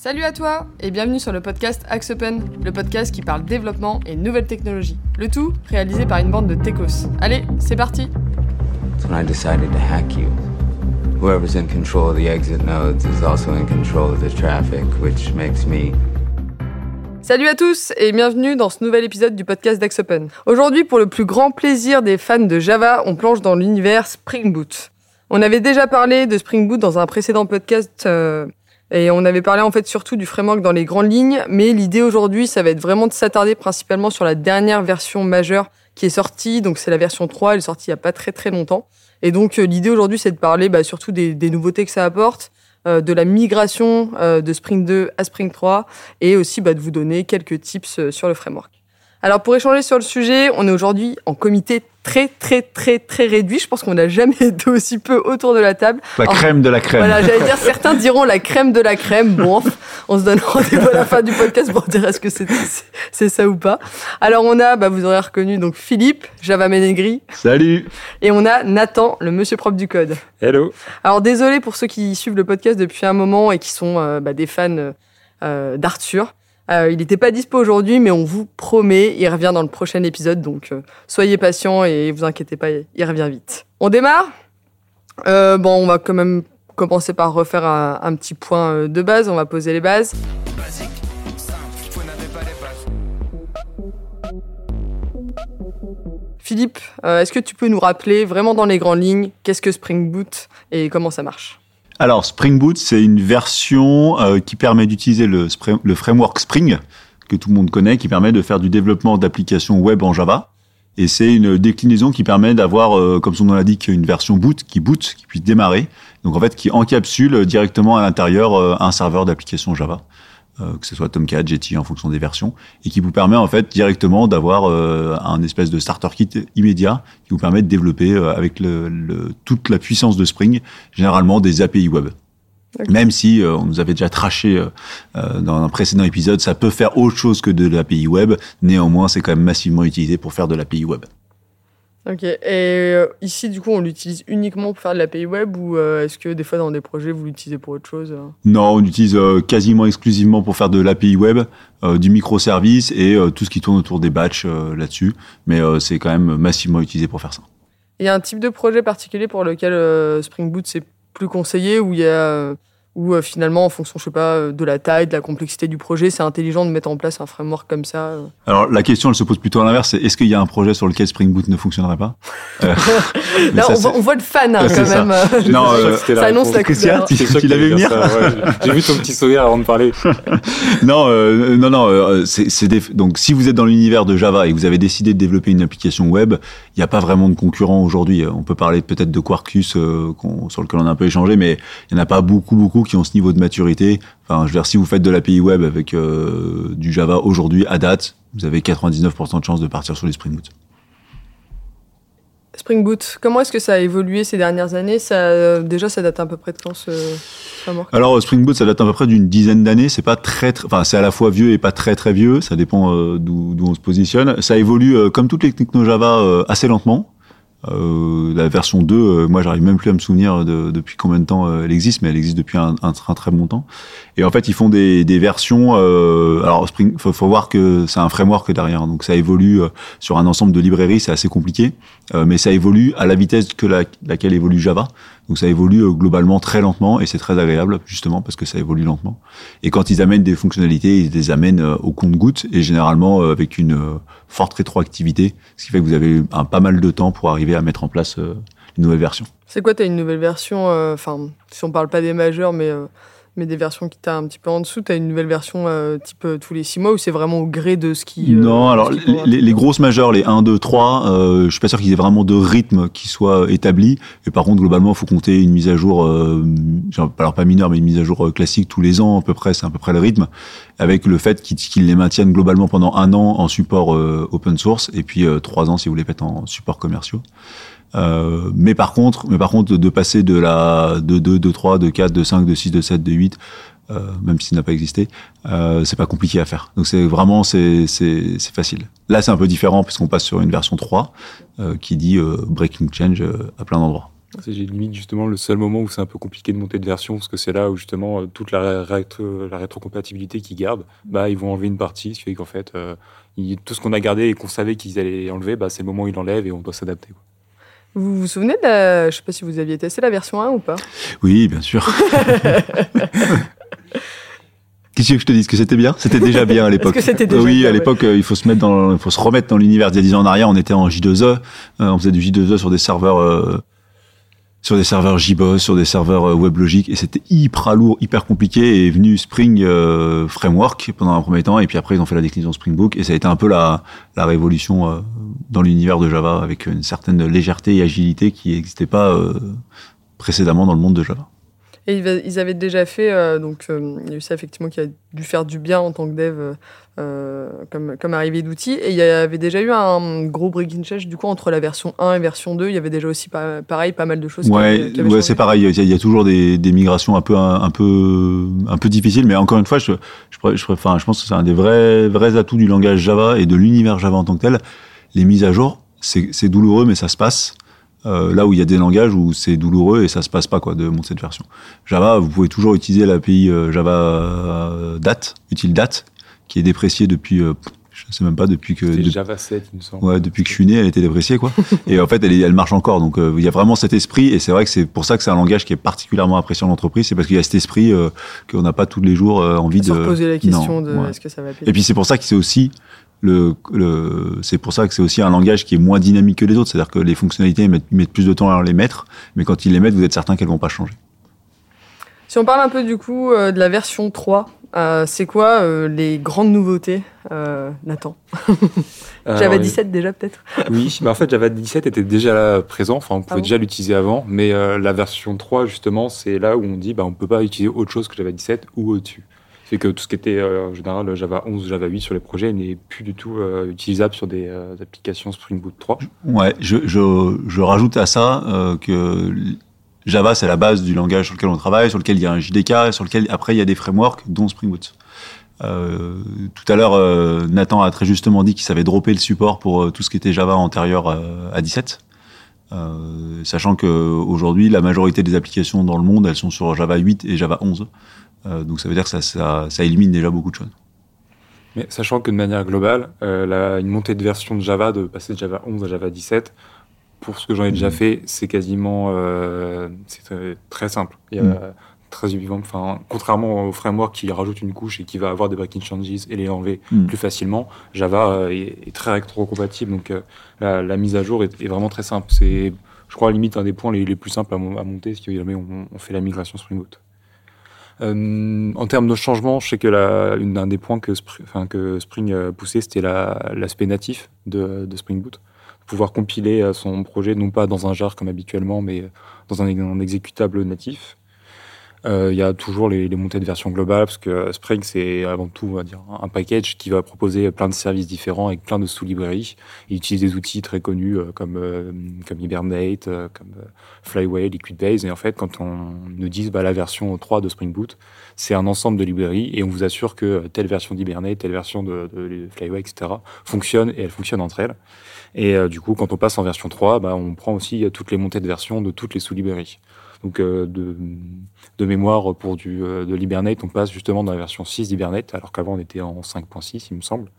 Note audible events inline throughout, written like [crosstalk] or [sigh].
Salut à toi et bienvenue sur le podcast Axe Open, le podcast qui parle développement et nouvelles technologies. Le tout réalisé par une bande de techos. Allez, c'est parti That's when I decided to hack you. Whoever's in control of the exit nodes is also in control of the traffic, which makes me Salut à tous et bienvenue dans ce nouvel épisode du podcast d'Axe Open. Aujourd'hui, pour le plus grand plaisir des fans de Java, on plonge dans l'univers Spring Boot. On avait déjà parlé de Spring Boot dans un précédent podcast euh, et on avait parlé en fait surtout du framework dans les grandes lignes, mais l'idée aujourd'hui, ça va être vraiment de s'attarder principalement sur la dernière version majeure qui est sortie, donc c'est la version 3, elle est sortie il y a pas très très longtemps. Et donc euh, l'idée aujourd'hui, c'est de parler bah, surtout des, des nouveautés que ça apporte, euh, de la migration euh, de Spring 2 à Spring 3 et aussi bah, de vous donner quelques tips euh, sur le framework. Alors pour échanger sur le sujet, on est aujourd'hui en comité très très très très réduit. Je pense qu'on n'a jamais [laughs] été aussi peu autour de la table. La Alors, crème de la crème. Voilà, j'allais [laughs] dire, certains diront la crème de la crème. Bon, on se donne rendez-vous à la fin du podcast pour dire est-ce que c'est c'est ça ou pas. Alors on a, bah, vous aurez reconnu donc Philippe, Java Menegri, Salut et on a Nathan, le monsieur propre du code. Hello Alors désolé pour ceux qui suivent le podcast depuis un moment et qui sont euh, bah, des fans euh, d'Arthur. Euh, il n'était pas dispo aujourd'hui, mais on vous promet, il revient dans le prochain épisode, donc euh, soyez patients et vous inquiétez pas, il revient vite. On démarre? Euh, Bon, on va quand même commencer par refaire un, petit point de base, on va poser les bases. Philippe, euh, est-ce que tu peux nous rappeler vraiment dans les grandes lignes qu'est-ce que Spring Boot et comment ça marche? Alors, Spring Boot, c'est une version euh, qui permet d'utiliser le, le framework Spring, que tout le monde connaît, qui permet de faire du développement d'applications web en Java. Et c'est une déclinaison qui permet d'avoir, euh, comme son nom l'indique, une version boot qui boot, qui puisse démarrer. Donc en fait, qui encapsule directement à l'intérieur euh, un serveur d'application Java, euh, que ce soit Tomcat, Jetty en fonction des versions, et qui vous permet en fait directement d'avoir euh, un espèce de starter kit immédiat qui vous permet de développer euh, avec le, le- toute la puissance de Spring, généralement des API web. Même si euh, on nous avait déjà traché euh, euh, dans un précédent épisode, ça peut faire autre chose que de l'API web. Néanmoins, c'est quand même massivement utilisé pour faire de l'API web. Ok. Et euh, ici, du coup, on l'utilise uniquement pour faire de l'API web ou euh, est-ce que des fois dans des projets vous l'utilisez pour autre chose euh? Non, on l'utilise euh, quasiment exclusivement pour faire de l'API web, du microservice et tout ce qui tourne autour des batchs là-dessus. Mais c'est quand même massivement utilisé pour faire ça. Il y a un type de projet particulier pour lequel Spring Boot c'est plus conseillé ou il y a ou euh, finalement en fonction je sais pas euh, de la taille, de la complexité du projet, c'est intelligent de mettre en place un framework comme ça. euh. Alors la question, elle se pose plutôt à l'inverse, c'est est-ce qu'il y a un projet sur lequel Spring Boot ne fonctionnerait pas? [laughs] Euh, Là, ça, on, voit, on voit le fan hein, quand ça. même. [laughs] euh, Non, euh, la ça annonce la. Christian, tu- tu l'avais venir ça, ouais. J'ai vu ton petit sourire avant de parler. [laughs] non, euh, non, non. euh, c'est des- donc si vous êtes dans l'univers de Java et que vous avez décidé de développer une application web, il n'y a pas vraiment de concurrents aujourd'hui. On peut parler peut-être de Quarkus euh, sur lequel on a un peu échangé, mais il n'y en a pas beaucoup, beaucoup qui ont ce niveau de maturité. Enfin, je veux dire, si vous faites de l'API web avec euh, du Java aujourd'hui à date, vous avez 99% de chances de partir sur les Spring Boot. Spring Boot, comment est-ce que ça a évolué ces dernières années? Ça, euh, Déjà, ça date à peu près de quand ce framework? Alors euh, Spring Boot, ça date à peu près d'une dizaine d'années. C'est pas très, très- enfin c'est à la fois vieux et pas très très vieux. Ça dépend euh, d'où on se positionne. Ça évolue euh, comme toutes les techno Java assez lentement. Euh, la version 2, euh, moi j'arrive même plus à me souvenir de, depuis combien de temps euh, elle existe, mais elle existe depuis un, un, un très bon temps. Et en fait, ils font des, des versions. Euh, alors Spring, faut, faut voir que c'est un framework derrière, donc ça évolue sur un ensemble de librairies, c'est assez compliqué, mais ça évolue à la vitesse que la, laquelle évolue Java. Donc ça évolue globalement très lentement et c'est très agréable justement parce que ça évolue lentement. Et quand ils amènent des fonctionnalités, ils les amènent au compte-goutte et généralement avec une forte rétroactivité, ce qui fait que vous avez un pas mal de temps pour arriver à mettre en place euh, une nouvelle version. C'est quoi, t'as une nouvelle version euh, Enfin, si on parle pas des majeurs, mais, euh, mais des versions qui t'as un petit peu en dessous, t'as une nouvelle version euh, type euh, tous les six mois ou c'est vraiment au gré de ce qui. euh, non, alors qui les, grosses majeures, les 1, 2, 3, euh, je suis pas sûr qu'il y ait vraiment de rythme qui soit établi. Et par contre, globalement, il faut compter une mise à jour, euh, alors pas mineure, mais une mise à jour classique tous les ans à peu près, c'est à peu près le rythme, avec le fait qu'ils qu'ils les maintiennent globalement pendant un an en support open source et puis trois ans si vous les faites en support commerciaux. Euh, mais par contre, mais par contre, de passer de la de 2, de 3, de 4, de 5, de 6, de 7, de 8, euh, même s'il n'a pas existé, euh, c'est pas compliqué à faire. Donc c'est vraiment c'est c'est facile. Là, c'est un peu différent puisqu'on passe sur une version 3 euh, qui dit euh, breaking change à plein d'endroits. C'est limite justement le seul moment où c'est un peu compliqué de monter de version, parce que c'est là où justement toute la, rétro, la rétrocompatibilité qu'ils gardent, bah, ils vont enlever une partie, ce qui fait qu'en fait, tout ce qu'on a gardé et qu'on savait qu'ils allaient enlever, bah, c'est le moment où ils l'enlèvent et on doit s'adapter. Vous vous souvenez de la... Je sais pas si vous aviez testé la version 1 ou pas? Oui, bien sûr. [laughs] Qu'est-ce que je te dise? Que c'était bien? C'était déjà bien à l'époque. Oui, à l'époque, euh, il faut se mettre dans, il faut se remettre dans l'univers. Il y a 10 ans en arrière, on était en J2E, euh, on faisait du J2E sur des serveurs, euh, sur des serveurs JBoss, sur des serveurs WebLogic, et c'était hyper lourd, hyper compliqué. Et est venu Spring Framework pendant un premier temps, et puis après ils ont fait la déclinaison Spring Book, et ça a été un peu la, révolution dans l'univers de Java avec une certaine légèreté et agilité qui n'existait pas précédemment dans le monde de Java. Et ils avaient déjà fait, euh, donc euh, il y a eu ça effectivement qui a dû faire du bien en tant que dev euh, comme, comme arrivée d'outils. Et il y avait déjà eu un gros breaking change du coup entre la version 1 et version 2. Il y avait déjà aussi pareil pas mal de choses. Ouais, ouais c'est pareil. Il y, a, toujours des, des, migrations un peu un, peu un peu difficiles, mais encore une fois, je je, je, enfin, je pense que c'est un des vrais vrais atouts du langage Java et de l'univers Java en tant que tel. Les mises à jour, c'est douloureux, mais ça se passe. Euh, là où il y a des langages où c'est douloureux et ça se passe pas quoi de monter cette version. Java, vous pouvez toujours utiliser l'API euh, Java date, utile date, qui est dépréciée depuis, euh, je sais même pas depuis que de... Java 7, il me semble. Ouais, depuis que je suis né, elle était dépréciée quoi. et en fait, elle, elle marche encore. Donc il y a vraiment cet esprit et c'est vrai que c'est pour ça que c'est un langage qui est particulièrement apprécié en entreprise, c'est parce qu'il y a cet esprit qu'on n'a pas tous les jours envie Sans de. poser la question de est-ce que ça va. Et puis c'est pour ça que c'est aussi le, le c'est pour ça que c'est aussi un langage qui est moins dynamique que les autres. C'est-à-dire que les fonctionnalités mettent, mettent, plus de temps à les mettre, mais quand ils les mettent, vous êtes certain qu'elles vont pas changer. Si on parle un peu du coup euh, de la version 3, euh, c'est quoi euh, les grandes nouveautés, euh, Nathan [laughs] Java 17 déjà peut-être. [laughs] Oui, mais en fait Java 17 était déjà présent, enfin on pouvait ah déjà l'utiliser avant, mais la version 3 justement c'est là où on dit bah, on peut pas utiliser autre chose que Java 17 ou au-dessus. C'est que tout ce qui était euh, en général Java 11, Java 8 sur les projets n'est plus du tout euh, utilisable sur des euh, applications Spring Boot 3. Ouais, je, je, je rajoute à ça que Java c'est la base du langage sur lequel on travaille, sur lequel il y a un JDK, sur lequel après il y a des frameworks dont Spring Boot. tout à l'heure, Nathan a très justement dit qu'il savait dropper le support pour tout ce qui était Java antérieur à 17. sachant que aujourd'hui la majorité des applications dans le monde elles sont sur Java 8 et Java 11 euh, donc ça veut dire que ça, élimine déjà beaucoup de choses. Mais sachant que de manière globale, euh, une montée de version de Java, de passer de Java 11 à Java 17, pour ce que j'en ai déjà mmh. fait, c'est quasiment euh, c'est très, simple. Il y a mmh. très vivant. Enfin, contrairement au framework qui rajoute une couche et qui va avoir des breaking changes et les enlever mmh. plus facilement, Java euh, est, est, très rétro-compatible. Donc euh, la, la, mise à jour est, est vraiment très simple. C'est, je crois, limite un des points les, les plus simples à, à monter si jamais on, on fait la migration Spring Boot. Euh, en termes de changement, je sais que la, une, un des points que, que Spring a poussé, c'était l'aspect natif de, de, Spring Boot. Pouvoir compiler euh, son projet, non pas dans un jar comme habituellement, mais dans un, exécutable natif. Euh, il y a toujours les, les, montées de version globale parce que Spring c'est avant tout on va dire un package qui va proposer plein de services différents avec plein de sous-librairies. Il utilise des outils très connus euh, comme euh, comme Hibernate, euh, comme Flyway, Liquidbase et en fait quand on nous dit bah, la version 3 de Spring Boot, c'est un ensemble de librairies et on vous assure que telle version d'Hibernate, telle version de, de, Flyway, etc. fonctionne et elles fonctionnent entre elles. Et du coup quand on passe en version 3, bah, on prend aussi toutes les montées de version de toutes les sous-librairies. Donc euh, de, de, mémoire pour du, euh, de l'Hibernate, on passe justement dans la version 6 d'Hibernate, alors qu'avant on était en 5.6, il me semble.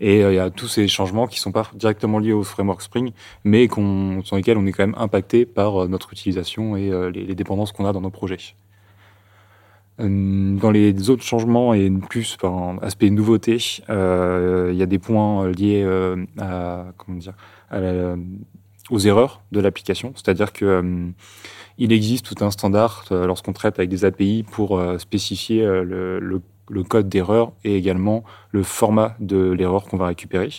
Et euh, il y a tous ces changements qui sont pas directement liés au framework Spring, mais sur lesquels on est quand même impacté par notre utilisation et les, dépendances qu'on a dans nos projets. Dans les autres changements et plus par aspect nouveauté, il y a des points liés à comment dire aux erreurs de l'application, c'est-à-dire que il existe tout un standard euh, lorsqu'on traite avec des API pour euh, spécifier euh, le, code d'erreur et également le format de l'erreur qu'on va récupérer.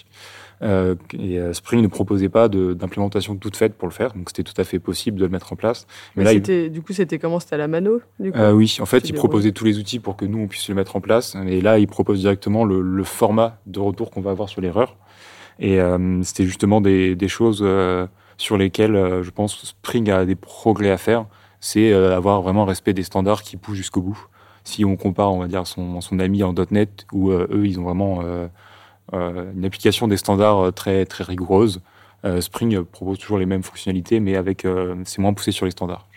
Euh, et Spring ne proposait pas d'implémentation toute faite pour le faire, donc c'était tout à fait possible de le mettre en place. Mais, là, il... du coup, c'était comment? C'était à la mano du coup? Euh, Oui, en fait, il proposait tous les outils pour que nous on puisse le mettre en place. Et là, il propose directement le, le format de retour qu'on va avoir sur l'erreur. Et euh, c'était justement des, des choses sur lesquels euh, je pense Spring a des progrès à faire, c'est euh, avoir vraiment respect des standards qui poussent jusqu'au bout. Si on compare, on va dire, son, son ami en .NET, où euh, eux, ils ont vraiment une application des standards très, très rigoureuse, Euh, Spring propose toujours les mêmes fonctionnalités, mais avec c'est moins poussé sur les standards.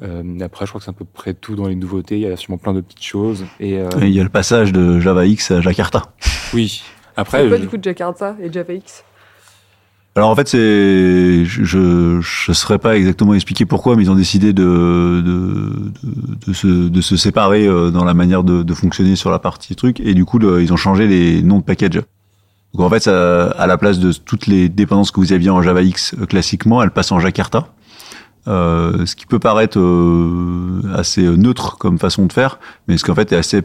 après, je crois que c'est à peu près tout dans les nouveautés. Il y a sûrement plein de petites choses. Et, il y a le passage de Java X à Jakarta. Oui. Après, quoi du coup de Jakarta et Java X? Alors en fait, c'est je je saurais pas exactement expliquer pourquoi, mais ils ont décidé de de, de, se, de se séparer euh, dans la manière de, de, fonctionner sur la partie truc, et du coup ils ont changé les noms de package. Donc en fait, ça, à la place de toutes les dépendances que vous aviez en Java X euh, classiquement, elles passent en Jakarta. Euh, ce qui peut paraître euh, assez neutre comme façon de faire, mais ce qu'en fait est assez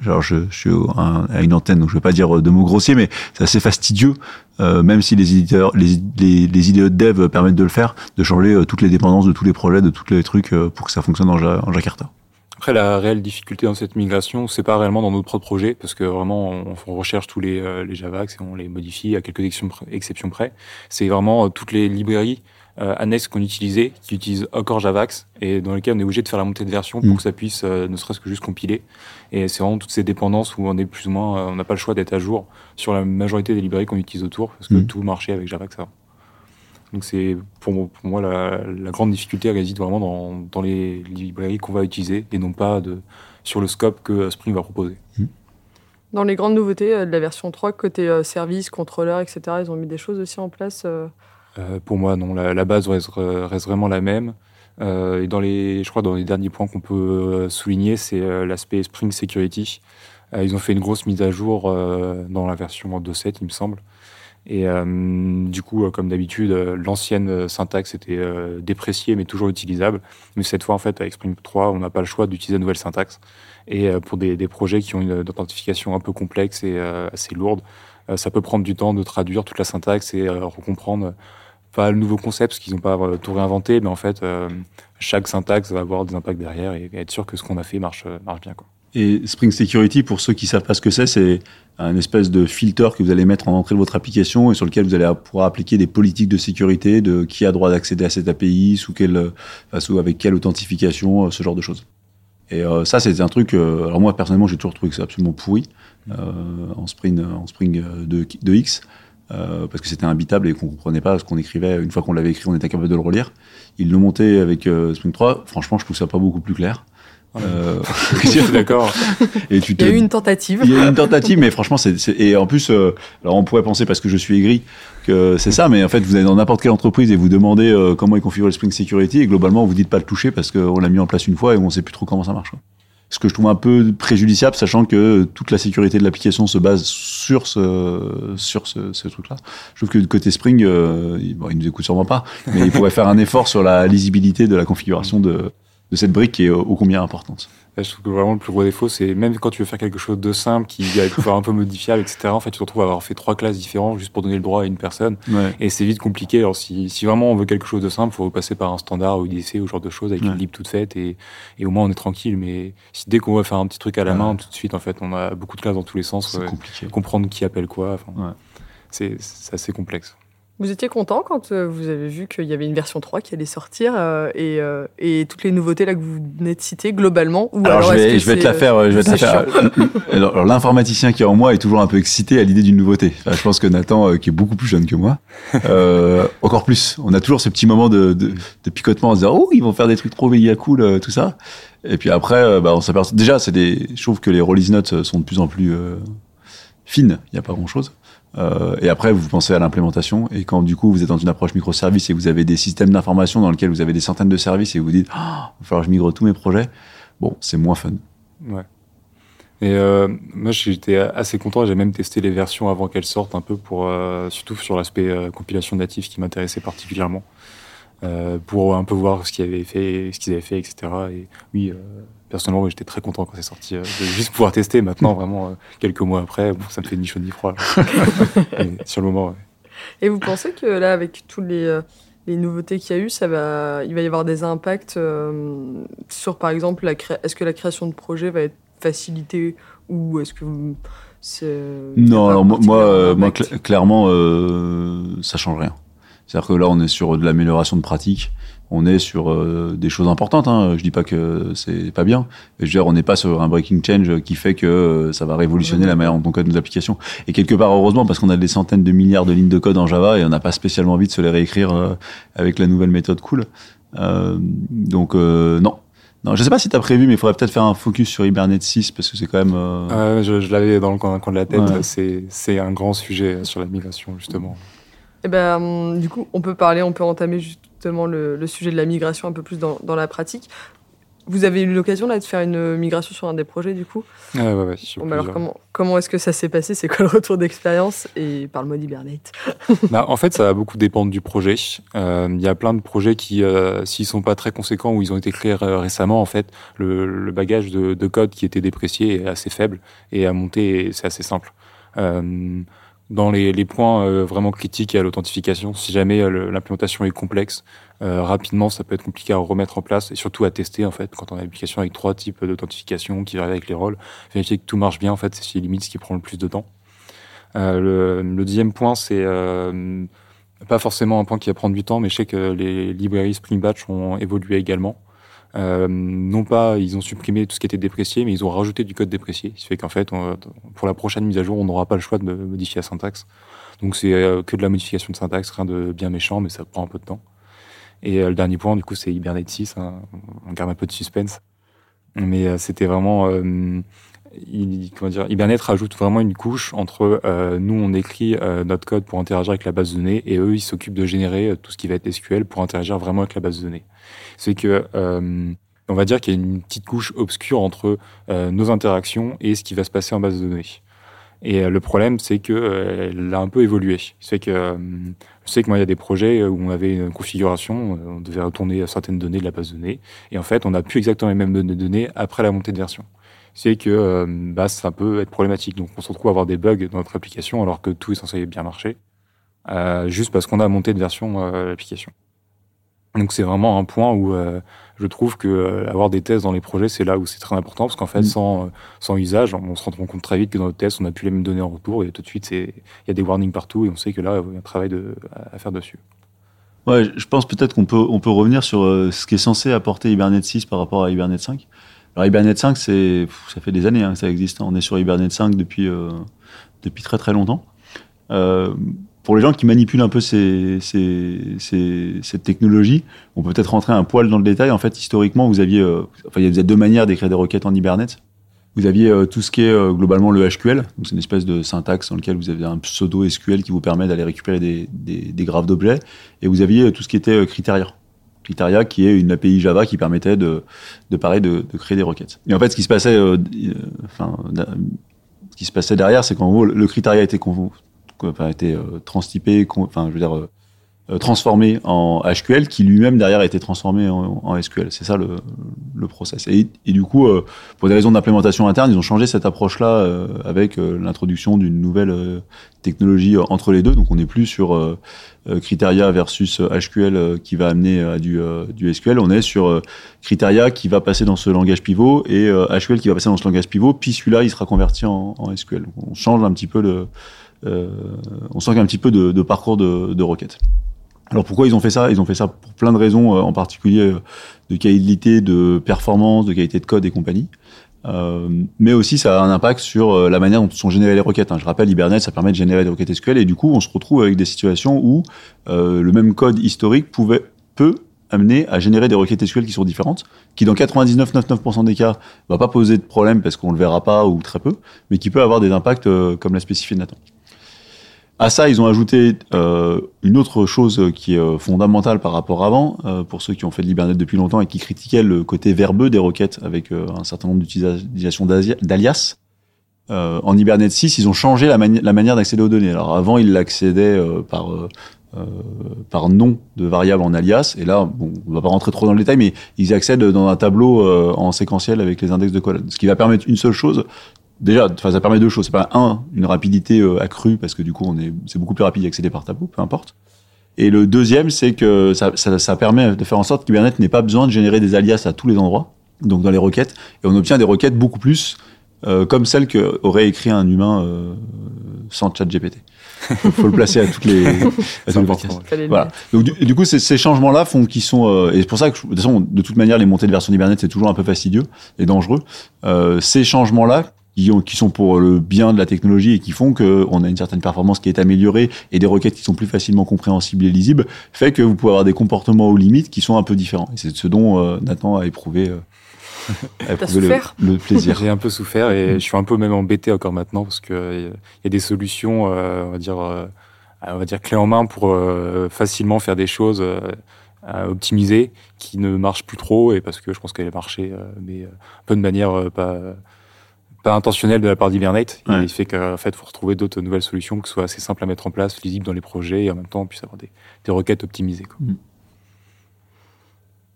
je, suis à une antenne, donc je vais pas dire de mots grossiers, mais c'est assez fastidieux, euh, même si les éditeurs, les, idées de dev permettent de le faire, de changer euh, toutes les dépendances de tous les projets, de tous les trucs euh, pour que ça fonctionne en, Jakarta. Après, la réelle difficulté dans cette migration, c'est pas réellement dans notre propre projet, parce que vraiment, on, recherche tous les, les Javax et on les modifie à quelques exceptions près. C'est vraiment toutes les librairies euh, annexes qu'on utilisait, qui utilisent encore Javax, et dans lesquelles on est obligé de faire la montée de version pour mm. que ça puisse euh, ne serait-ce que juste compiler. Et c'est vraiment toutes ces dépendances où on est plus ou moins, euh, on n'a pas le choix d'être à jour sur la majorité des librairies qu'on utilise autour, parce que mm. tout marchait avec Javax avant. Donc c'est pour, moi la, la, grande difficulté réside vraiment dans, dans les librairies qu'on va utiliser et non pas de, sur le scope que Spring va proposer. Mm. Dans les grandes nouveautés de la version 3, côté service, contrôleur, etc., ils ont mis des choses aussi en place euh, pour moi, non, la, base reste, vraiment la même. Euh, et dans les, je crois, dans les derniers points qu'on peut euh, souligner, c'est l'aspect Spring Security. ils ont fait une grosse mise à jour dans la version 2.7, il me semble. Et du coup, comme d'habitude, l'ancienne syntaxe était dépréciée mais toujours utilisable. Mais cette fois, en fait, avec Spring 3, on n'a pas le choix d'utiliser la nouvelle syntaxe. Et pour des, des, projets qui ont une authentification un peu complexe et assez lourde, ça peut prendre du temps de traduire toute la syntaxe et recomprendre pas le nouveau concept, parce qu'ils n'ont pas tout réinventé, mais en fait, euh, chaque syntaxe va avoir des impacts derrière et, être sûr que ce qu'on a fait marche, euh, marche bien. Quoi. Et Spring Security, pour ceux qui savent pas ce que c'est, c'est un espèce de filter que vous allez mettre en entrée de votre application et sur lequel vous allez pouvoir appliquer des politiques de sécurité, de qui a droit d'accéder à cette API, sous quelle, sous avec quelle authentification, ce genre de choses. Et euh, ça, c'est un truc. alors moi, personnellement, j'ai toujours trouvé que c'est absolument pourri en Spring, en Spring de, de X. Euh, parce que c'était imbitable et qu'on comprenait pas ce qu'on écrivait. Une fois qu'on l'avait écrit, on était capable de le relire. Ils le montaient avec euh, Spring 3. Franchement, je trouve ça pas beaucoup plus clair. Euh, [laughs] [laughs] d'accord. Et tu te... Il y a eu une tentative. Il y a eu une tentative, mais franchement, c'est et en plus, euh, alors on pourrait penser parce que je suis aigri que c'est ça, mais en fait, vous allez dans n'importe quelle entreprise et vous demandez euh, comment est configuré le Spring Security et globalement, vous dites pas le toucher parce qu'on l'a mis en place une fois et on sait plus trop comment ça marche. Quoi ce que je trouve un peu préjudiciable, sachant que toute la sécurité de l'application se base sur ce, sur ce, ce truc-là. Je trouve que du côté Spring, euh, bon, il nous écoute sûrement pas, mais il pourrait faire un effort sur la lisibilité de la configuration de, de cette brique qui est ô combien importante. Je trouve que vraiment le plus gros défaut, c'est même quand tu veux faire quelque chose de simple, qui va être [laughs] un peu modifiable, etc. En fait, tu te retrouves à avoir fait trois classes différentes juste pour donner le droit à une personne. Et c'est vite compliqué. Alors, si, si vraiment on veut quelque chose de simple, il faut passer par un standard ou IDC ou ce genre de choses avec une lib toute faite et, et au moins on est tranquille. Mais si dès qu'on va faire un petit truc à la main, tout de suite, en fait, on a beaucoup de classes dans tous les sens. C'est compliqué. Comprendre qui appelle quoi. C'est assez complexe. Vous étiez content quand euh, vous avez vu qu'il y avait une version 3 qui allait sortir euh, et, euh, et, toutes les nouveautés là que vous venez de citer globalement ou alors, je vais, je vais te la faire. Je vais te la faire. alors, l'informaticien qui est en moi est toujours un peu excité à l'idée d'une nouveauté. je pense que Nathan, qui est beaucoup plus jeune que moi, [laughs] encore plus. On a toujours ce petit moment de, de, de picotement en se disant oh ils vont faire des trucs trop méga cool tout ça. Et puis après, bah, on s'aperçoit. Déjà, c'est des. Je trouve que les release notes sont de plus en plus fines. Il n'y a pas grand chose. Euh, et après, vous pensez à l'implémentation. Et quand du coup, vous êtes dans une approche microservice et vous avez des systèmes d'information dans lesquels vous avez des centaines de services et vous dites, oh, il va falloir que je migre tous mes projets. Bon, c'est moins fun. Ouais. Et euh, moi, j'étais assez content. J'ai même testé les versions avant qu'elles sortent un peu pour, euh, surtout sur l'aspect compilation native qui m'intéressait particulièrement, euh, pour un peu voir ce qu'ils avaient fait, ce qu'ils avaient fait, etc. Et oui, personnellement, j'étais très content quand c'est sorti, euh, de juste pouvoir tester. Maintenant, vraiment, euh, quelques mois après, bon, ça me fait ni chaud ni froid. [laughs] sur le moment, ouais. Et vous pensez que là, avec tous les, euh, les nouveautés qu'il y a eu, ça va, il va y avoir des impacts sur, par exemple, est-ce que la création de projet va être facilitée ou est-ce que vous, Non, alors moi, moi, clairement, ça change rien. C'est-à-dire que là, on est sur de l'amélioration de pratique on est sur euh, des choses importantes. Hein. Je dis pas que c'est pas bien. Je veux dire, on n'est pas sur un breaking change qui fait que euh, ça va révolutionner la manière dont on code nos applications. Et quelque part, heureusement, parce qu'on a des centaines de milliards de lignes de code en Java et on n'a pas spécialement envie de se les réécrire euh, avec la nouvelle méthode cool. donc non, non, je sais pas si tu as prévu, mais il faudrait peut-être faire un focus sur Hibernate 6 parce que c'est quand même. Euh... je, je l'avais dans le coin, coin, de la tête. C'est un grand sujet sur la migration, justement. Eh ben, hum, du coup, on peut parler, on peut entamer justement le, le sujet de la migration un peu plus dans, dans la pratique. Vous avez eu l'occasion là de faire une migration sur un des projets du coup? Ouais, ouais, ouais, bon, alors comment, comment est-ce que ça s'est passé? C'est quoi le retour d'expérience? Et par le mode Hibernate [laughs] bah, En fait, ça va beaucoup dépendre du projet. Euh, il y a plein de projets qui, euh, s'ils sont pas très conséquents ou ils ont été créés récemment, en fait, le, le bagage de, de, code qui était déprécié est assez faible et à monter, c'est assez simple. Euh, dans les, points euh, vraiment critiques à l'authentification, si jamais euh, l'implémentation est complexe, euh, rapidement, ça peut être compliqué à remettre en place et surtout à tester en fait quand on a une application avec trois types d'authentification qui arrivent avec les rôles, vérifier que tout marche bien en fait, c'est limite ce qui prend le plus de temps. Le, le, deuxième point, c'est pas forcément un point qui va prendre du temps, mais je sais que les librairies Spring Batch ont évolué également. Euh, non pas, ils ont supprimé tout ce qui était déprécié, mais ils ont rajouté du code déprécié. Ce qui fait qu'en fait, pour la prochaine mise à jour, on n'aura pas le choix de modifier la syntaxe. Donc c'est euh, que de la modification de syntaxe, rien de bien méchant, mais ça prend un peu de temps. Et euh, le dernier point, du coup, c'est Hibernate 6. Hein. On garde un peu de suspense. Mais c'était vraiment... il, comment dire, Hibernate rajoute vraiment une couche entre euh, nous, on écrit notre code pour interagir avec la base de données et eux, ils s'occupent de générer tout ce qui va être SQL pour interagir vraiment avec la base de données. C'est que on va dire qu'il y a une petite couche obscure entre nos interactions et ce qui va se passer en base de données. Et le problème, c'est que elle a un peu évolué. C'est que je sais que moi, il y a des projets où on avait une configuration, on devait retourner certaines données de la base de données, et en fait, on n'a plus exactement les mêmes données après la montée de version. C'est que euh, bah, ça peut être problématique. Donc, on se retrouve à avoir des bugs dans notre application alors que tout est censé bien marcher, euh, juste parce qu'on a monté de version euh, l'application. Donc c'est vraiment un point où euh, je trouve que euh, avoir des tests dans les projets, c'est là où c'est très important parce qu'en fait, mm. sans, euh, sans usage, on se rend compte très vite que dans notre test, on n'a plus les mêmes données en retour et tout de suite, il y a des warnings partout et on sait que là, il y a un travail de, à, faire dessus. Ouais, je pense peut-être qu'on peut, on peut revenir sur ce qui est censé apporter Hibernate 6 par rapport à Hibernate 5. Alors Hibernate 5, c'est, ça fait des années hein, que ça existe. On est sur Hibernate 5 depuis, depuis très très longtemps. Euh, pour les gens qui manipulent un peu cette technologie, on peut peut-être rentrer un poil dans le détail. En fait, historiquement, vous aviez, euh, enfin, il y a deux manières d'écrire des requêtes en Hibernate. Vous aviez euh, tout ce qui est euh, globalement le SQL, donc c'est une espèce de syntaxe dans lequel vous avez un pseudo SQL qui vous permet d'aller récupérer des, des, des graphes d'objets, et vous aviez tout ce qui était Criteria. Criteria qui est une API Java qui permettait de, de pareil, de, de créer des requêtes. Et en fait, ce qui se passait, enfin, ce qui se passait derrière, c'est qu'en gros, le Criteria était enfin, été euh, transtypé, enfin, je veux dire, euh, euh, transformé en SQL, qui lui-même derrière a été transformé en, SQL. C'est ça le, le process. Et, du coup, euh, pour des raisons d'implémentation interne, ils ont changé cette approche-là euh, avec l'introduction d'une nouvelle technologie entre les deux. Donc, on n'est plus sur Criteria versus HQL qui va amener à du, du SQL. On est sur Criteria qui va passer dans ce langage pivot et HQL qui va passer dans ce langage pivot. Puis celui-là, il sera converti en, SQL. on change un petit peu le euh, on sent un petit peu de, de parcours de, de requête. Alors pourquoi ils ont fait ça? Ils ont fait ça pour plein de raisons, euh, en particulier euh, de qualité, de performance, de qualité de code et compagnie. Euh, mais aussi ça a un impact sur la manière dont sont générées les requêtes. Hein. Je rappelle, Hibernate, ça permet de générer des requêtes SQL et du coup, on se retrouve avec des situations où le même code historique pouvait peut amener à générer des requêtes SQL qui sont différentes, qui dans 99,99% des cas va pas poser de problème parce qu'on le verra pas ou très peu, mais qui peut avoir des impacts comme l'a spécifié Nathan. À ça, ils ont ajouté euh, une autre chose qui est euh, fondamentale par rapport à avant, euh, pour ceux qui ont fait de l'Hibernate depuis longtemps et qui critiquaient le côté verbeux des requêtes avec euh, un certain nombre d'utilisations d'alias. Euh, en Hibernate 6, ils ont changé la, mani la manière d'accéder aux données. Alors avant, ils l'accédaient par par nom de variable en alias. Et là, bon, on va pas rentrer trop dans le détail, mais ils accèdent dans un tableau en séquentiel avec les index de colonnes. Ce qui va permettre une seule chose, déjà, ça permet deux choses. C'est pas un, une rapidité euh, accrue parce que du coup, on est, c'est beaucoup plus rapide d'accéder par tableau, peu importe. Et le deuxième, c'est que ça, ça, ça, permet de faire en sorte que Kubernetes n'ait pas besoin de générer des alias à tous les endroits, donc dans les requêtes, et on obtient des requêtes beaucoup plus euh, comme celle que aurait écrit un humain euh, sans chat GPT. Il faut le placer à toutes les, à [laughs] les Voilà. Donc du, du coup, ces, changements-là font qu'ils sont euh, et c'est pour ça que de toute façon, de toute manière, les montées de version d'Hibernate c'est toujours un peu fastidieux et dangereux. Euh, ces changements-là qui, ont, qui sont pour le bien de la technologie et qui font que on a une certaine performance qui est améliorée et des requêtes qui sont plus facilement compréhensibles et lisibles, fait que vous pouvez avoir des comportements aux limites qui sont un peu différents. Et c'est ce dont euh, Nathan a éprouvé, euh, [laughs] a éprouvé le, plaisir. [laughs] J'ai un peu souffert et je suis un peu même embêté encore maintenant parce que euh, il y a des solutions, euh, on va dire, euh, on va dire clés en main pour euh, facilement faire des choses euh, à optimiser qui ne marchent plus trop et parce que je pense qu'elle marché, euh, mais un peu de manière pas pas intentionnelle de la part d'Hibernate. Ouais. Il fait qu'en fait, faut retrouver d'autres nouvelles solutions qui soient assez simples à mettre en place, lisibles dans les projets et en même temps on puisse avoir des, des requêtes optimisées. Quoi.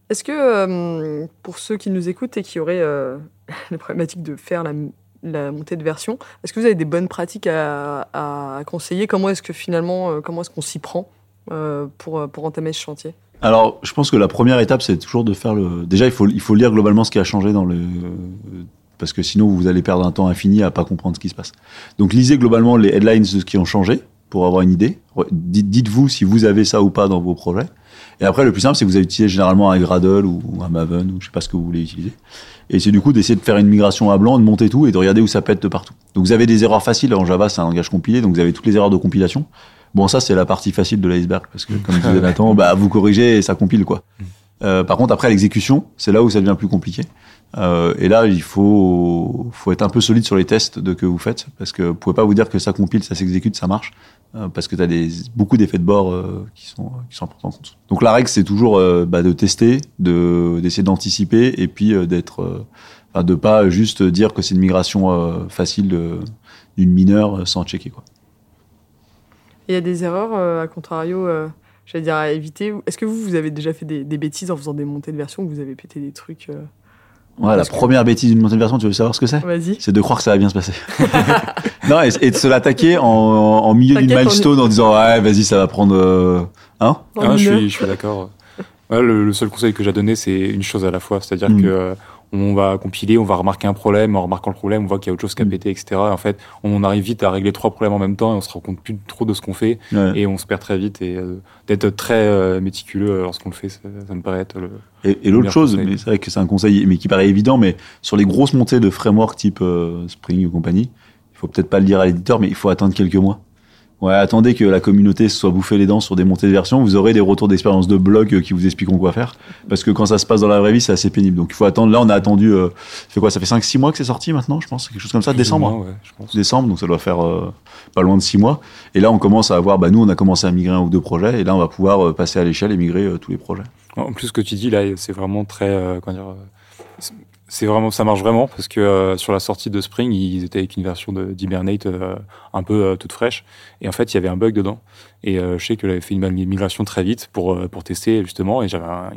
Est-ce que euh, pour ceux qui nous écoutent et qui auraient euh, [laughs] la problématique de faire la, la montée de version, est-ce que vous avez des bonnes pratiques à, à conseiller? Comment est-ce que finalement, euh, comment est-ce qu'on s'y prend euh, pour, pour entamer ce chantier? Alors, je pense que la première étape, c'est toujours de faire le. Déjà, il faut, il faut lire globalement ce qui a changé dans le. Parce que sinon, vous allez perdre un temps infini à pas comprendre ce qui se passe. Donc, lisez globalement les headlines de ce qui ont changé pour avoir une idée. Dites-vous si vous avez ça ou pas dans vos projets. Et après, le plus simple, c'est que vous utilisez généralement un Gradle ou un Maven ou je sais pas ce que vous voulez utiliser. Et c'est du coup d'essayer de faire une migration à blanc, de monter tout et de regarder où ça pète de partout. Donc, vous avez des erreurs faciles. En Java, c'est un langage compilé, donc vous avez toutes les erreurs de compilation. Bon, ça, c'est la partie facile de l'iceberg, parce que, comme disait [laughs] Nathan, bah, vous corrigez et ça compile, quoi. Euh, par contre, après, l'exécution, c'est là où ça devient plus compliqué. Euh, et là, il faut, faut être un peu solide sur les tests de que vous faites, parce que vous pouvez pas vous dire que ça compile, ça s'exécute, ça marche, euh, parce que tu as des, beaucoup d'effets de bord euh, qui, sont, qui sont importants en compte. Donc la règle, c'est toujours bah, de tester, de, d'essayer d'anticiper, et puis d'être, enfin, de pas juste dire que c'est une migration facile d'une mineure sans checker, quoi. Il y a des erreurs, à contrario, j'allais dire à éviter. Est-ce que vous, vous avez déjà fait des, bêtises en faisant des montées de version, que vous avez pété des trucs Ouais, la que- première bêtise d'une montée de version, tu veux savoir ce que c'est? Vas-y. c'est de croire que ça va bien se passer. [laughs] [laughs] non, et, et de se l'attaquer en, en milieu d'une milestone en disant ouais, vas-y, ça va prendre. euh, Hein? Ah, je, suis, je suis d'accord. Ouais, le, le seul conseil que j'ai donné, c'est une chose à la fois. C'est-à-dire Mm. que euh, on va compiler, on va remarquer un problème, en remarquant le problème, on voit qu'il y a autre chose qui a Mm. pété, etc. Et en fait, on arrive vite à régler trois problèmes en même temps et on se rend compte plus trop de ce qu'on fait Ouais. et on se perd très vite. Et euh, d'être très euh, méticuleux lorsqu'on le fait, ça, ça me paraît être le. Et, et l'autre chose, conseil. mais c'est vrai que c'est un conseil, mais qui paraît évident, mais sur les grosses montées de framework type euh, Spring ou compagnie, il faut peut-être pas le dire à l'éditeur, mais il faut attendre quelques mois. Ouais, attendez que la communauté se soit bouffée les dents sur des montées de version, vous aurez des retours d'expérience de blog qui vous expliqueront quoi faire. Parce que quand ça se passe dans la vraie vie, c'est assez pénible. Donc il faut attendre. Là, on a attendu, euh, ça fait quoi? Ça fait 5-6 mois que c'est sorti maintenant, je pense? Quelque chose comme ça, plus décembre? moins, ouais, je pense. décembre, donc ça doit faire euh, pas loin de six mois. Et là, on commence à avoir, bah, nous, on a commencé à migrer un ou deux projets, et là, on va pouvoir euh, passer à l'échelle et migrer euh, tous les projets. En plus, ce que tu dis là, c'est vraiment très. euh, comment dire, euh, c'est- vraiment, ça marche vraiment parce que euh, sur la sortie de Spring, ils étaient avec une version d'Hibernate euh, un peu euh, toute fraîche. Et en fait, il y avait un bug dedans. Et euh, je sais que j'avais fait une migration très vite pour euh, pour tester justement. Et j'avais un-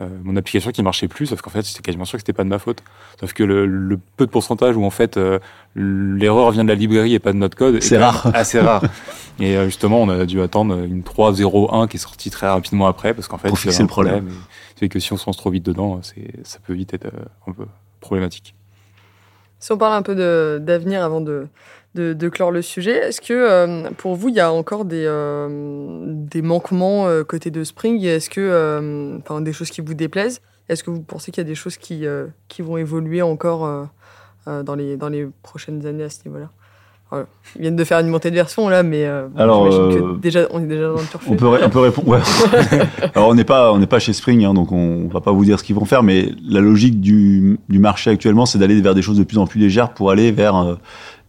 euh, mon application qui marchait plus, sauf qu'en fait, c'était quasiment sûr que c'était pas de ma faute. Sauf que le, le peu de pourcentage où en fait euh, l'erreur vient de la librairie et pas de notre code, est C'est rare. assez rare. Et euh, justement, on a dû attendre une 3.01 qui est sortie très rapidement après parce qu'en fait, Pour fixer le problème. C'est que si on se lance trop vite dedans, ça peut vite être euh, un peu problématique. Si on parle un peu d'avenir avant de, de, clore le sujet, est-ce que euh, pour vous, il y a encore des, euh, des manquements côté de Spring? Est-ce que, enfin, des choses qui vous déplaisent? Est-ce que vous pensez qu'il y a des choses qui, qui vont évoluer encore dans, les, dans les prochaines années à ce niveau-là? Voilà. Ils viennent de faire une montée de version là, mais euh, bon, Alors, j'imagine euh, que déjà, on est déjà dans le turfu. On peut, ré- on peut répondre. ouais. [laughs] Alors, on n'est pas, on n'est pas chez Spring, hein, donc on, va pas vous dire ce qu'ils vont faire, mais la logique du, du marché actuellement, c'est d'aller vers des choses de plus en plus légères pour aller vers euh,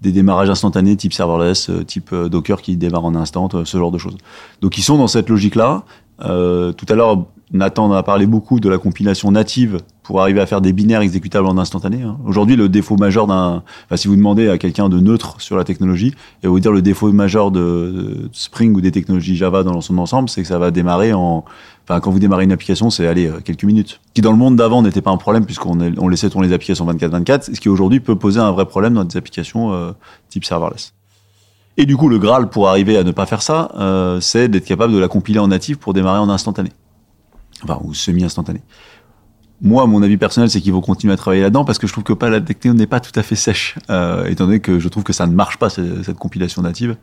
des démarrages instantanés type serverless, type Docker qui démarre en instant, ce genre de choses. Donc, ils sont dans cette logique-là. Euh, tout à l'heure, Nathan en a parlé beaucoup de la compilation native pour arriver à faire des binaires exécutables en instantané. hein. Aujourd'hui, le défaut majeur d'un, enfin, si vous demandez à quelqu'un de neutre sur la technologie, et vous dire le défaut majeur de, Spring ou des technologies Java dans son ensemble, c'est que ça va démarrer en, enfin, quand vous démarrez une application, c'est aller quelques minutes. Qui dans le monde d'avant n'était pas un problème puisqu'on on laissait tourner les applications 24/24, ce qui aujourd'hui peut poser un vrai problème dans des applications euh, type serverless. Et du coup, le Graal pour arriver à ne pas faire ça, euh, c'est d'être capable de la compiler en natif pour démarrer en instantané. Enfin, ou semi-instantané. moi, mon avis personnel, c'est qu'il faut continuer à travailler là-dedans parce que je trouve que pas la techno n'est pas tout à fait sèche, euh, étant donné que je trouve que ça ne marche pas cette, cette compilation native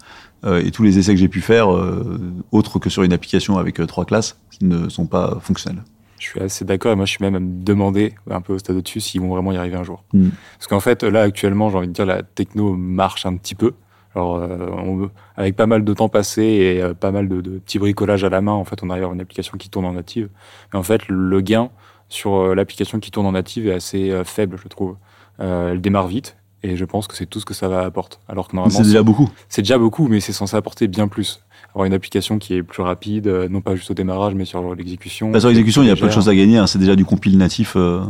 euh, et tous les essais que j'ai pu faire, euh, autres que sur une application avec trois classes, ne sont pas fonctionnels. Je suis assez d'accord et moi je suis même à me demander un peu au stade au-dessus s'ils vont vraiment y arriver un jour. Mm. Parce qu'en fait là actuellement j'ai envie de dire la techno marche un petit peu. Alors euh, on- avec pas mal de temps passé et euh, pas mal de, de petits bricolages à la main en fait on arrive à une application qui tourne en native. Mais en fait le gain sur euh, l'application qui tourne en native est assez faible je trouve. Euh, elle démarre vite et je pense que c'est tout ce que ça va apporter. Alors que normalement C'est déjà beaucoup. c'est déjà beaucoup, mais c'est censé apporter bien plus. Avoir une application qui est plus rapide, non pas juste au démarrage, mais sur l'exécution. Bah, sur l'exécution, il y a pas de choses à gagner. hein. C'est déjà du compile natif. euh,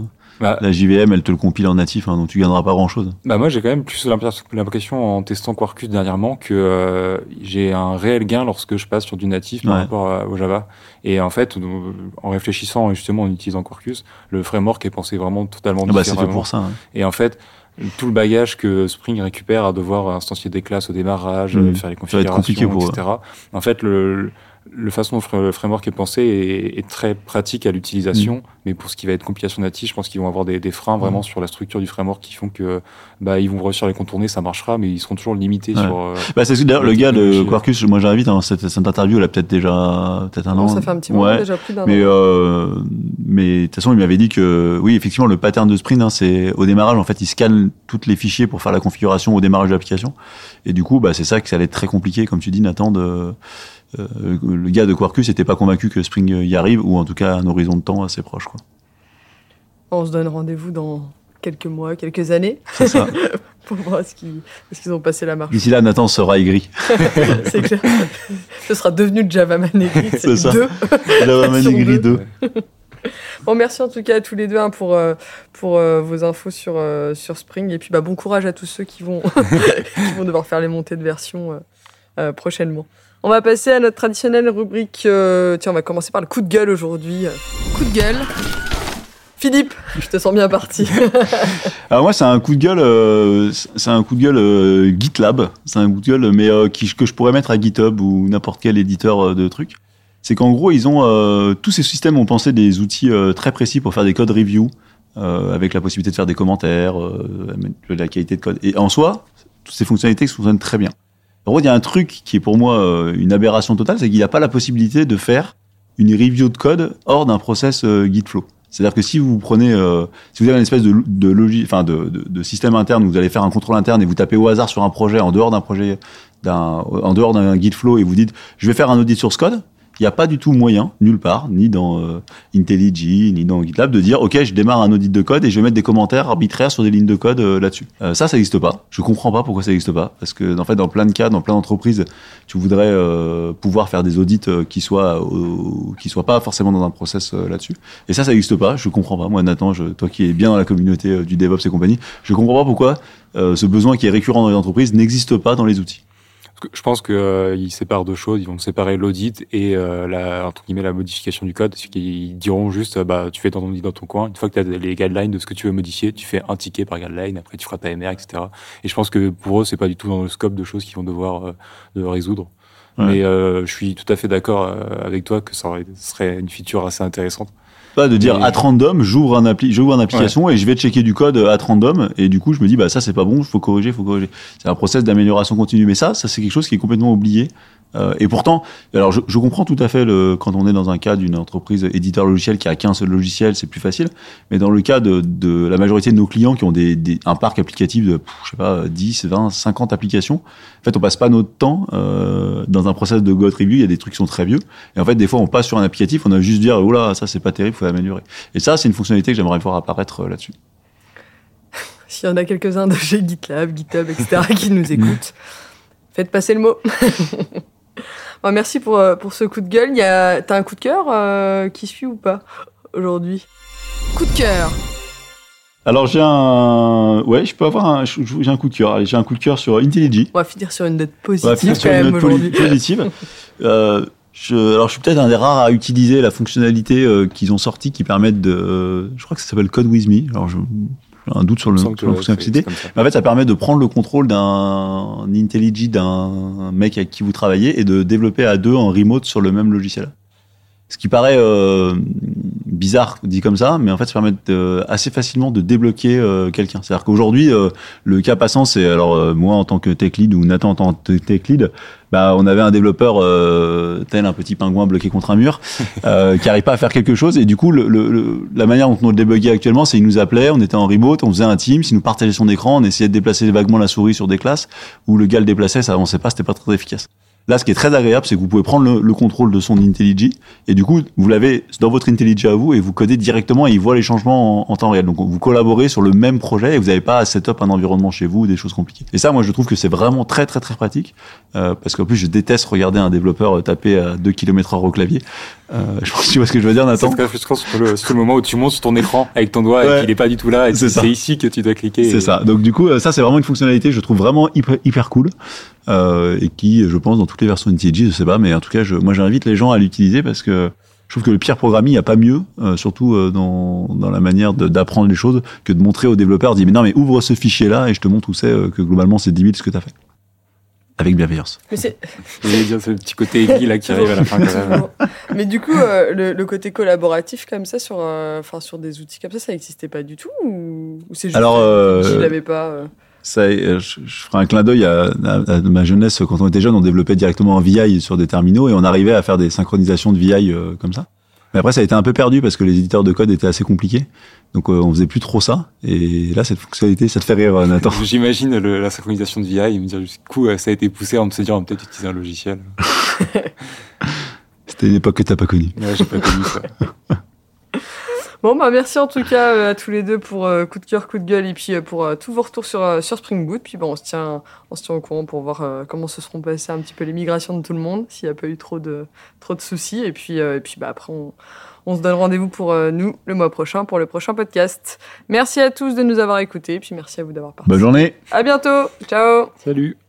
Bah, la JVM, elle te le compile en natif, hein, donc tu gagneras pas grand-chose. bah, moi, j'ai quand même plus l'impression en testant Quarkus dernièrement que euh, j'ai un réel gain lorsque je passe sur du natif par Ouais. rapport au Java. Et en fait, en réfléchissant justement en utilisant Quarkus, le framework est pensé vraiment totalement Ah bah, c'est fait différemment. pour ça. hein. Et en fait, tout le bagage que Spring récupère à devoir instancier des classes au démarrage, Mhm. euh, faire les Ça va être configurations, compliqué pour etc. En fait, le, le façon dont le framework est pensé est, est très pratique à l'utilisation, Mhm. mais pour ce qui va être compilation native, je pense qu'ils vont avoir des, des freins vraiment Mhm. sur la structure du framework qui font que bah, ils vont réussir à les contourner, ça marchera, mais ils seront toujours limités Ouais. sur. euh, Bah, c'est ce que, d'ailleurs, le gars de. Quarkus, moi j'invite dans cette, cette interview, elle a peut-être déjà peut-être un Non, an. ça fait un petit moment Ouais. déjà plus d'un Mais an. euh, mais de toute façon, il m'avait dit que oui, effectivement, le pattern de sprint, hein, c'est au démarrage, en fait, il scanne tous les fichiers pour faire la configuration au démarrage de l'application. Et du coup, bah, c'est ça que ça allait être très compliqué, comme tu dis, Nathan. De, euh, le gars de Quarkus n'était pas convaincu que Spring y arrive, ou en tout cas un horizon de temps assez proche. Quoi. On se donne rendez-vous dans quelques mois, quelques années ça. [laughs] pour voir ce qu'ils ont passé la marche. D'ici là, Nathan sera aigri. [laughs] c'est clair. Ce sera devenu le Java Man Negri. [laughs] C'est ça. Deux. Java Man aigri deux. 2. Bon, merci en tout cas à tous les deux hein, pour, euh, pour euh, vos infos sur, euh, sur Spring. Et puis bah, bon courage à tous ceux qui vont, qui vont devoir faire les montées de version prochainement. On va passer à notre traditionnelle rubrique. euh, tiens, on va commencer par le coup de gueule aujourd'hui. Coup de gueule. Philippe, je te sens bien parti. Alors [laughs] moi, c'est un coup de gueule, euh, c'est un coup de gueule euh, GitLab. C'est un coup de gueule, mais euh, qui, que je pourrais mettre à GitHub ou n'importe quel éditeur euh, de trucs. C'est qu'en gros, ils ont euh, tous ces systèmes ont pensé des outils euh, très précis pour faire des codes review, euh, avec la possibilité de faire des commentaires, euh, de la qualité de code. Et en soi, toutes ces fonctionnalités fonctionnent très bien. En gros, il y a un truc qui est pour moi euh, une aberration totale, c'est qu'il n'y a pas la possibilité de faire une review de code hors d'un process euh, Gitflow. C'est-à-dire que si vous prenez, euh, si vous avez une espèce de, de, logi- enfin de, de, système interne où vous allez faire un contrôle interne et vous tapez au hasard sur un projet en dehors d'un projet, en dehors d'un Gitflow et vous dites, je vais faire un audit source code, il n'y a pas du tout moyen, nulle part, ni dans euh, IntelliJ, ni dans GitLab, de dire, OK, je démarre un audit de code et je vais mettre des commentaires arbitraires sur des lignes de code euh, là-dessus. Euh, ça, ça n'existe pas. Je comprends pas pourquoi ça n'existe pas. Parce que, en fait, dans plein de cas, dans plein d'entreprises, tu voudrais euh, pouvoir faire des audits qui soient, qui soient pas forcément dans un process là-dessus. Et ça, ça n'existe pas. Je comprends pas. Moi, Nathan, je, toi qui es bien dans la communauté du DevOps et compagnie, je comprends pas pourquoi ce besoin qui est récurrent dans les entreprises n'existe pas dans les outils. Je pense que euh, ils séparent deux choses. Ils vont séparer l'audit et euh, la entre guillemets la modification du code. Qu'ils diront juste euh, bah tu fais ton audit dans ton coin. Une fois que tu as les guidelines de ce que tu veux modifier, tu fais un ticket par guideline. Après tu feras ta MR, etc. Et je pense que pour eux c'est pas du tout dans le scope de choses qu'ils vont devoir euh, de résoudre. Ouais. Mais euh, je suis tout à fait d'accord avec toi que ça serait une feature assez intéressante. Pas de dire Mais- at random, j'ouvre un appli, j'ouvre une application et je vais checker du code at random et du coup je me dis bah ça c'est pas bon, faut corriger, faut corriger. C'est un process d'amélioration continue, mais ça, ça c'est quelque chose qui est complètement oublié. Euh, et pourtant, alors je, je comprends tout à fait le, quand on est dans un cas d'une entreprise éditeur logiciel qui a qu'un seul logiciel, c'est plus facile. Mais dans le cas de, de la majorité de nos clients qui ont des, des- un parc applicatif de, je sais pas, 10, 20, 50 applications, en fait on passe pas notre temps euh, dans un process de God review. Il y a des trucs qui sont très vieux. Et en fait, des fois, on passe sur un applicatif, on a juste dire, oh là, ça c'est pas terrible, faut l'améliorer. Et ça, c'est une fonctionnalité que j'aimerais voir apparaître euh, là-dessus. [laughs] S'il y en a quelques-uns de chez GitLab, GitHub, etc. qui nous [laughs] écoutent, faites passer le mot. [laughs] Bon, merci pour, euh, pour ce coup de gueule. Y a- T'as un coup de cœur euh, qui suit ou pas aujourd'hui? Coup de cœur. Alors j'ai un, ouais, je peux avoir un, j'ai un coup de cœur. Allez, J'ai un coup de cœur sur IntelliJ. On va finir sur une note On va positive finir quand sur une même note poli- positive. [laughs] Euh, je, alors je suis peut-être un des rares à utiliser la fonctionnalité euh, qu'ils ont sortie qui permettent de, euh, je crois que ça s'appelle Code with Me. Alors je- un doute sur le, fonctionnalité. ça. Mais en fait, ça permet de prendre le contrôle d'un IntelliJ d'un mec avec qui vous travaillez et de développer à deux en remote sur le même logiciel. Ce qui paraît euh, bizarre dit comme ça, mais en fait, ça permet de- assez facilement de débloquer euh, quelqu'un. C'est-à-dire qu'aujourd'hui, euh, le cas passant, c'est alors euh, moi en tant que tech lead ou Nathan en tant que tech lead, bah, on avait un développeur euh, tel un petit pingouin bloqué contre un mur [laughs] euh, qui n'arrive pas à faire quelque chose. Et du coup, le, le- la manière dont on le débuguait actuellement, c'est il nous appelait, on était en remote, on faisait un team, il nous partageait son écran, on essayait de déplacer vaguement la souris sur des classes où le gars le déplaçait, ça avançait pas, c'était pas très efficace. Là, ce qui est très agréable, c'est que vous pouvez prendre le, le contrôle de son IntelliJ et du coup, vous l'avez dans votre IntelliJ à vous et vous codez directement et il voit les changements en, en temps réel. Donc, vous collaborez sur le même projet et vous n'avez pas à set up un environnement chez vous ou des choses compliquées. Et ça, moi, je trouve que c'est vraiment très, très, très pratique euh, parce qu'en plus, je déteste regarder un développeur euh, taper à 2 km heure au clavier. Euh, [laughs] je pense que tu vois ce que je veux dire, C'est Nathan. très frustrant sur le, sur le moment où tu montes sur ton écran avec ton doigt Ouais. et qu'il est pas du tout là et C'est c'est ici que tu dois cliquer. C'est Et- ça. Donc du coup, euh, ça c'est vraiment une fonctionnalité, je trouve vraiment hyper, hyper cool euh, et qui, je pense, dans toutes les versions IntelliJ, je sais pas, mais en tout cas, je, moi j'invite les gens à l'utiliser parce que je trouve que le pire programming, il n'y a pas mieux, euh, surtout euh, dans, dans la manière d'apprendre les choses, que de montrer au développeur, dire mais non mais ouvre ce fichier là et je te montre où c'est euh, que globalement c'est 10 000 ce que tu as fait. Avec bienveillance. Mais c'est [laughs] dire, le petit côté aiguille là qui arrive à la fin quand même. Mais du coup, euh, le, le côté collaboratif comme ça sur, euh, enfin sur des outils comme ça, ça n'existait pas du tout ou, ou c'est juste Alors, euh, je l'avais pas. Ça, euh, je, je ferai un clin d'œil à, à- à ma jeunesse. Quand on était jeune, on développait directement en VI sur des terminaux et on arrivait à faire des synchronisations de VI euh, comme ça. Mais après, ça a été un peu perdu parce que les éditeurs de code étaient assez compliqués. Donc, euh, on faisait plus trop ça. Et là, cette fonctionnalité, ça te fait rire, euh, Nathan. [laughs] J'imagine la synchronisation de VI et me dire du coup euh, ça a été poussé en me se dire on va peut-être utiliser un logiciel. [laughs] C'était une époque que t'as pas connue. Ouais, j'ai pas connu ça. [laughs] Bon, bah merci en tout cas euh, à tous les deux pour euh, coup de cœur, coup de gueule et puis euh, pour euh, tous vos retours sur, euh, sur Spring Boot. Puis bon, on se tient, on se tient au courant pour voir euh, comment se seront passées un petit peu les migrations de tout le monde, s'il n'y a pas eu trop de, trop de soucis. Et puis, euh, et puis bah, après, on, on se donne rendez-vous pour euh, nous le mois prochain pour le prochain podcast. Merci à tous de nous avoir écoutés. Et puis merci à vous d'avoir participé. Bonne journée! À bientôt. Ciao. Salut.